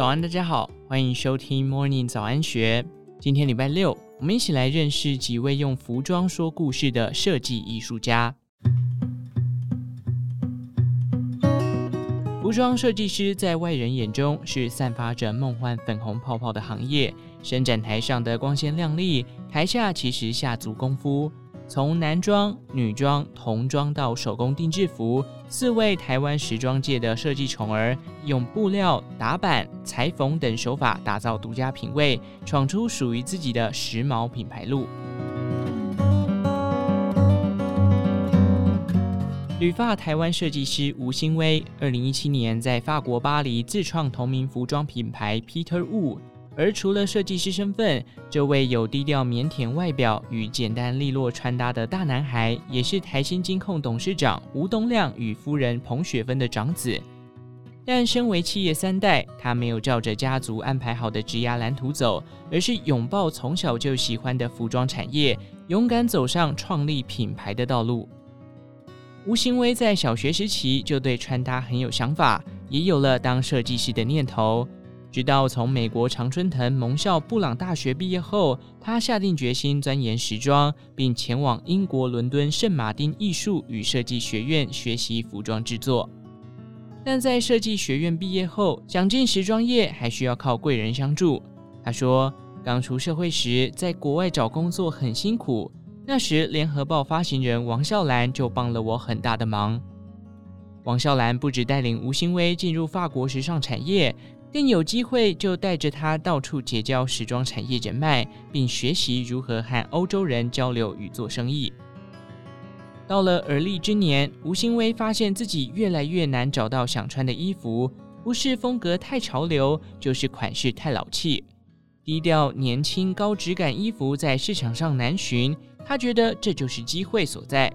早安，大家好，欢迎收听 Morning 早安学。今天礼拜六，我们一起来认识几位用服装说故事的设计艺术家。服装设计师在外人眼中是散发着梦幻粉红泡泡的行业，伸展台上的光鲜亮丽，台下其实下足功夫。从男装、女装、童装到手工定制服，四位台湾时装界的设计宠儿，用布料、打版、裁缝等手法打造独家品味，闯出属于自己的时髦品牌路。旅法台湾设计师吴兴威，二零一七年在法国巴黎自创同名服装品牌 Peter Wu。而除了设计师身份，这位有低调腼腆外表与简单利落穿搭的大男孩，也是台新金控董事长吴东亮与夫人彭雪芬的长子。但身为企业三代，他没有照着家族安排好的职涯蓝图走，而是拥抱从小就喜欢的服装产业，勇敢走上创立品牌的道路。吴兴威在小学时期就对穿搭很有想法，也有了当设计师的念头。直到从美国常春藤盟校布朗大学毕业后，他下定决心钻研时装，并前往英国伦敦圣马丁艺术与设计学院学习服装制作。但在设计学院毕业后，想进时装业还需要靠贵人相助。他说，刚出社会时在国外找工作很辛苦，那时联合报发行人王笑兰就帮了我很大的忙。王笑兰不止带领吴兴威进入法国时尚产业。更有机会就带着他到处结交时装产业人脉，并学习如何和欧洲人交流与做生意。到了而立之年，吴兴威发现自己越来越难找到想穿的衣服，不是风格太潮流，就是款式太老气。低调、年轻、高质感衣服在市场上难寻，他觉得这就是机会所在。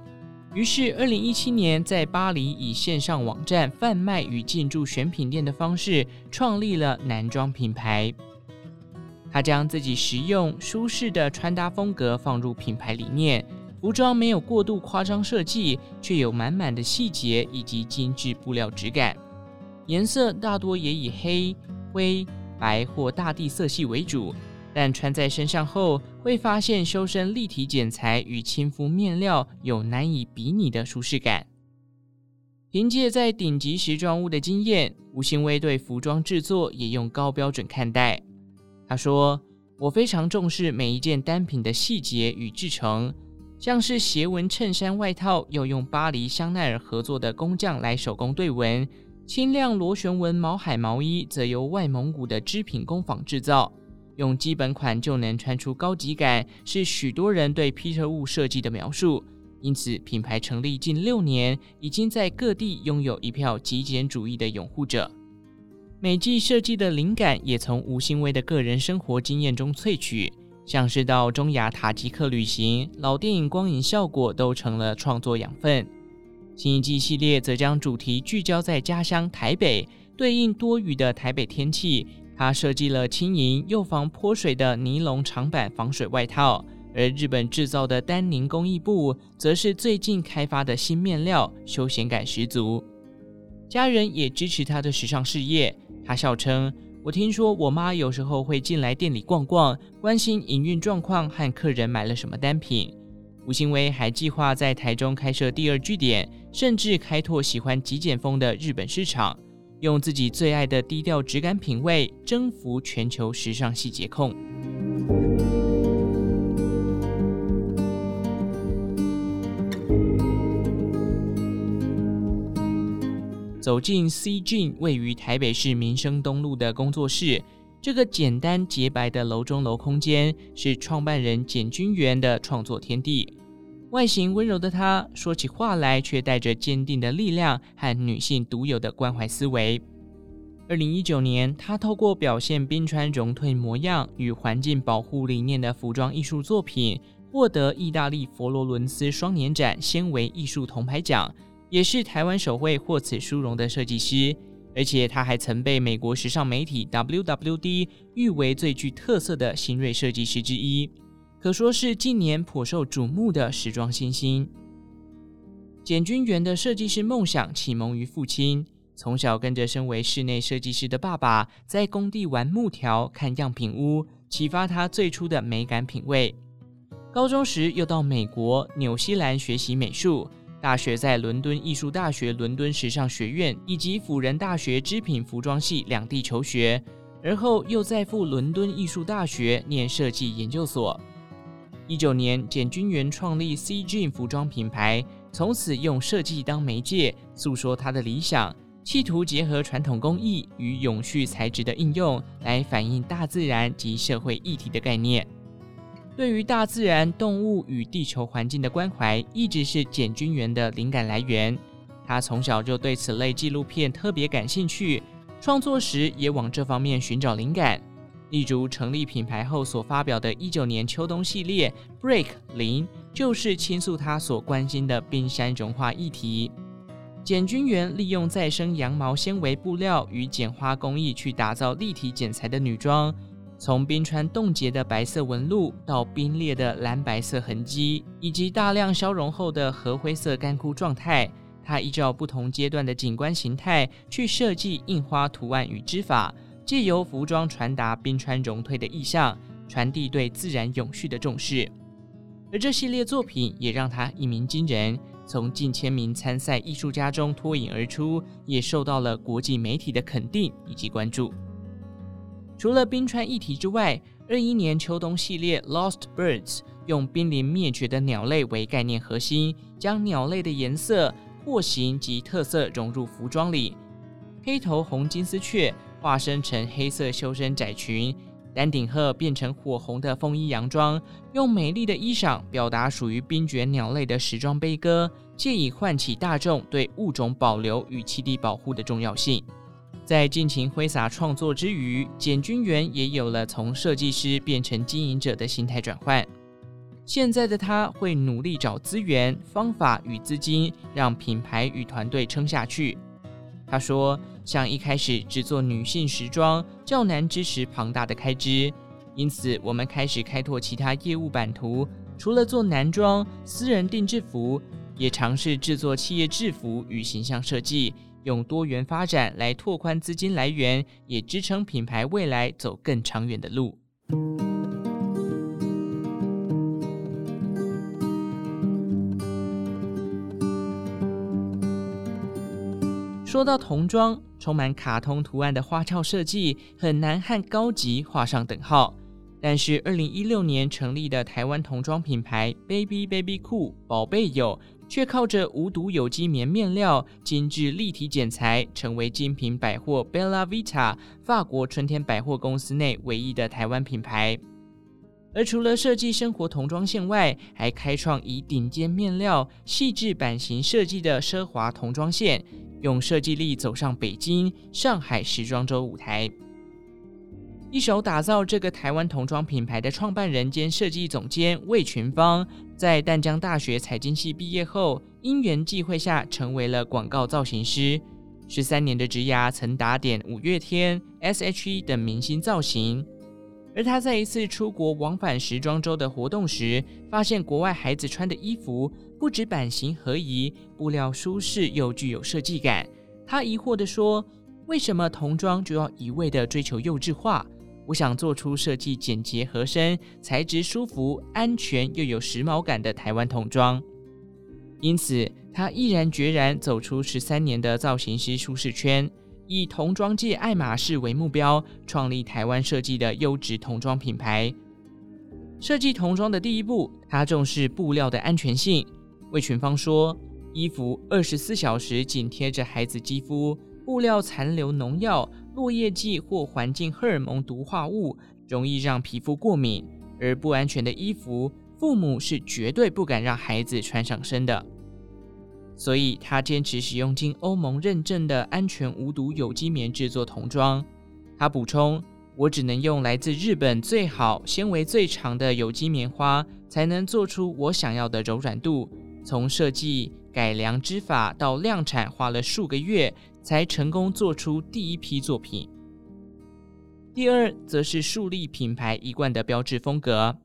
于是，二零一七年在巴黎以线上网站贩卖与进驻选品店的方式创立了男装品牌。他将自己实用舒适的穿搭风格放入品牌理念，服装没有过度夸张设计，却有满满的细节以及精致布料质感。颜色大多也以黑、灰、白或大地色系为主。但穿在身上后，会发现修身立体剪裁与亲肤面料有难以比拟的舒适感。凭借在顶级时装屋的经验，吴兴威对服装制作也用高标准看待。他说：“我非常重视每一件单品的细节与制成，像是斜纹衬衫外套，要用巴黎香奈儿合作的工匠来手工对纹；轻量螺旋纹毛海毛衣则由外蒙古的织品工坊制造。”用基本款就能穿出高级感，是许多人对 Peter Wu 设计的描述。因此，品牌成立近六年，已经在各地拥有一票极简主义的拥护者。每季设计的灵感也从吴兴威的个人生活经验中萃取，像是到中亚塔吉克旅行，老电影光影效果都成了创作养分。新一季系列则将主题聚焦在家乡台北，对应多雨的台北天气。他设计了轻盈又防泼水的尼龙长版防水外套，而日本制造的丹宁工艺布则是最近开发的新面料，休闲感十足。家人也支持他的时尚事业。他笑称：“我听说我妈有时候会进来店里逛逛，关心营运状况和客人买了什么单品。”吴兴威还计划在台中开设第二据点，甚至开拓喜欢极简风的日本市场。用自己最爱的低调质感品味征服全球时尚细节控。走进 C.J. 位于台北市民生东路的工作室，这个简单洁白的楼中楼空间是创办人简君元的创作天地。外形温柔的她，说起话来却带着坚定的力量和女性独有的关怀思维。二零一九年，她透过表现冰川融退模样与环境保护理念的服装艺术作品，获得意大利佛罗伦斯双年展纤维艺术铜牌奖，也是台湾首位获此殊荣的设计师。而且，她还曾被美国时尚媒体 WWD 誉为最具特色的新锐设计师之一。可说是近年颇受瞩目的时装新星。简君元的设计师梦想启蒙于父亲，从小跟着身为室内设计师的爸爸在工地玩木条、看样品屋，启发他最初的美感品味。高中时又到美国、纽西兰学习美术，大学在伦敦艺术大学伦敦时尚学院以及辅仁大学织品服装系两地求学，而后又再赴伦敦艺术大学念设计研究所。一九年，简君元创立 C Jean 服装品牌，从此用设计当媒介，诉说他的理想。企图结合传统工艺与永续材质的应用，来反映大自然及社会议题的概念。对于大自然、动物与地球环境的关怀，一直是简君元的灵感来源。他从小就对此类纪录片特别感兴趣，创作时也往这方面寻找灵感。例如，成立品牌后所发表的一九年秋冬系列 Break 零，就是倾诉他所关心的冰山融化议题。简君元利用再生羊毛纤维布料与剪花工艺去打造立体剪裁的女装，从冰川冻结的白色纹路到冰裂的蓝白色痕迹，以及大量消融后的褐灰色干枯状态，她依照不同阶段的景观形态去设计印花图案与织法，借由服装传达冰川融退的意象，传递对自然永续的重视。而这系列作品也让他一鸣惊人。从近千名参赛艺术家中脱颖而出，也受到了国际媒体的肯定以及关注。除了冰川议题之外，二一年秋冬系列 Lost Birds 用濒临灭绝的鸟类为概念核心，将鸟类的颜色、廓形及特色融入服装里。黑头红金丝雀化身成黑色修身窄裙。丹顶鹤变成火红的风衣洋装，用美丽的衣裳表达属于冰卷鸟类的时装悲歌，借以唤起大众对物种保留与栖地保护的重要性。在尽情挥洒创作之余，简君元也有了从设计师变成经营者的心态转换。现在的他会努力找资源、方法与资金，让品牌与团队撑下去。他说：“像一开始只做女性时装较难支持庞大的开支，因此我们开始开拓其他业务版图。除了做男装、私人定制服，也尝试制作企业制服与形象设计，用多元发展来拓宽资金来源，也支撑品牌未来走更长远的路。”说到童装，充满卡通图案的花俏设计很难和高级画上等号。但是，二零一六年成立的台湾童装品牌 Baby Baby Cool 宝贝有，却靠着无毒有机棉面料、精致立体剪裁，成为精品百货 Bella Vita 法国春天百货公司内唯一的台湾品牌。而除了设计生活童装线外，还开创以顶尖面料、细致版型设计的奢华童装线。用设计力走上北京、上海时装周舞台，一手打造这个台湾童装品牌的创办人兼设计总监魏群芳，在淡江大学财经系毕业后，因缘际会下成为了广告造型师。十三年的职涯曾打点五月天、S.H.E 等明星造型。而他在一次出国往返时装周的活动时，发现国外孩子穿的衣服不止版型合宜，布料舒适又具有设计感。他疑惑地说：“为什么童装就要一味地追求幼稚化？我想做出设计简洁合身、材质舒服、安全又有时髦感的台湾童装。”因此，他毅然决然走出十三年的造型师舒适圈。以童装界爱马仕为目标，创立台湾设计的优质童装品牌。设计童装的第一步，他重视布料的安全性。魏群芳说：“衣服二十四小时紧贴着孩子肌肤，布料残留农药、落叶剂或环境荷尔蒙毒化物，容易让皮肤过敏。而不安全的衣服，父母是绝对不敢让孩子穿上身的。”所以，他坚持使用经欧盟认证的安全无毒有机棉制作童装。他补充：“我只能用来自日本最好、纤维最长的有机棉花，才能做出我想要的柔软度。从设计、改良织法到量产，花了数个月，才成功做出第一批作品。”第二，则是树立品牌一贯的标志风格。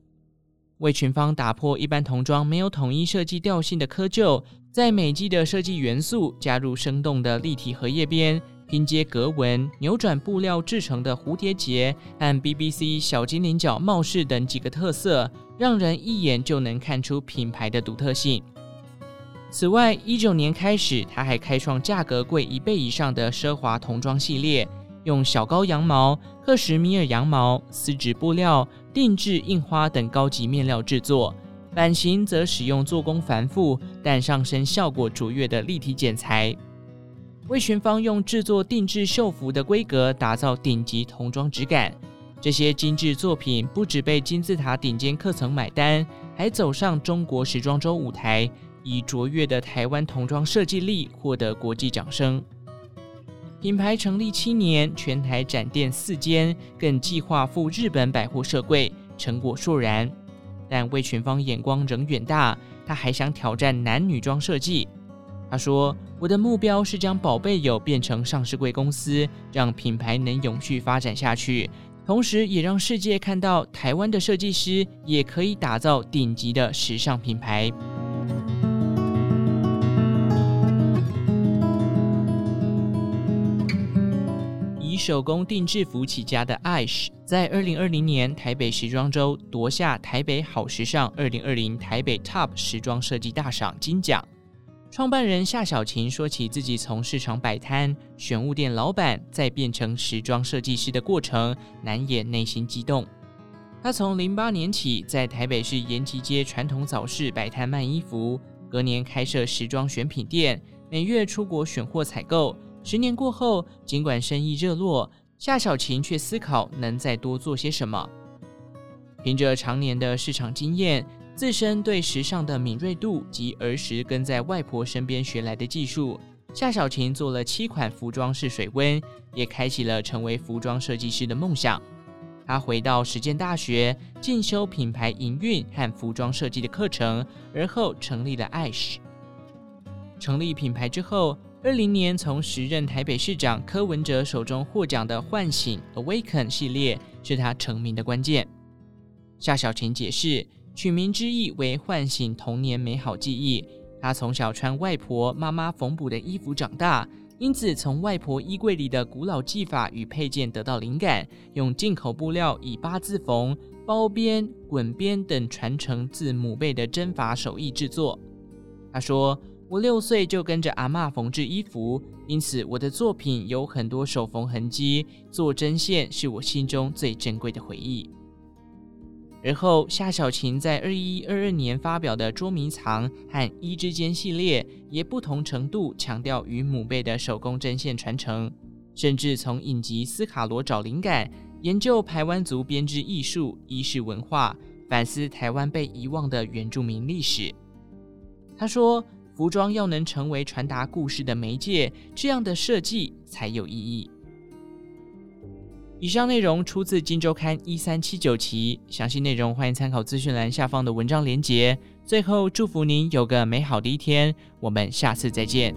为群芳打破一般童装没有统一设计调性的窠臼，在每季的设计元素加入生动的立体荷叶边、拼接格纹、扭转布料制成的蝴蝶结和 BBC 小精灵角帽饰等几个特色，让人一眼就能看出品牌的独特性。此外，一九年开始，他还开创价格贵一倍以上的奢华童装系列，用小羔羊毛、克什米尔羊毛、丝质布料、定制印花等高级面料制作。版型则使用做工繁复但上身效果卓越的立体剪裁。魏群芳用制作定制绣服的规格打造顶级童装质感。这些精致作品不只被金字塔顶尖客层买单，还走上中国时装周舞台。以卓越的台湾童装设计力获得国际掌声。品牌成立七年，全台展店四间，更计划赴日本百货设柜，成果硕然。但魏群芳眼光仍远大，他还想挑战男女装设计。他说：“我的目标是将宝贝友变成上市柜公司，让品牌能永续发展下去，同时也让世界看到台湾的设计师也可以打造顶级的时尚品牌。”手工定制服起家的 Aish，在二零二零年台北时装周夺下台北好时尚二零二零台北 TOP 时装设计大赏金奖。创办人夏小琴说起自己从市场摆摊、选物店老板，再变成时装设计师的过程，难掩内心激动。他从零八年起在台北市延吉街传统早市摆摊卖衣服，隔年开设时装选品店，每月出国选货采购。十年过后，尽管生意热络，夏小琴却思考能再多做些什么。凭着常年的市场经验，自身对时尚的敏锐度及儿时跟在外婆身边学来的技术，夏小琴做了七款服装试水温，也开启了成为服装设计师的梦想。她回到实践大学进修品牌营运和服装设计的课程，而后成立了爱。成立品牌之后，二零年，从时任台北市长柯文哲手中获奖的“唤醒 ”（Awaken） 系列是他成名的关键。夏小晴解释，取名之意为唤醒童年美好记忆。他从小穿外婆、妈妈缝补的衣服长大，因此从外婆衣柜里的古老技法与配件得到灵感，用进口布料以八字缝、包边、滚边等传承自母辈的针法手艺制作。他说。我六岁就跟着阿嬷缝制衣服，因此我的作品有很多手缝痕迹。做针线是我心中最珍贵的回忆。而后，夏小琴在二一二二年发表的捉迷藏和一之间系列，也不同程度强调与母辈的手工针线传承，甚至从影集斯卡罗找灵感，研究排湾族编织艺术、衣饰文化，反思台湾被遗忘的原住民历史。他说。服装要能成为传达故事的媒介，这样的设计才有意义。以上内容出自《金周刊》一三七九期，详细内容欢迎参考资讯栏下方的文章连结。最后，祝福您有个美好的一天，我们下次再见。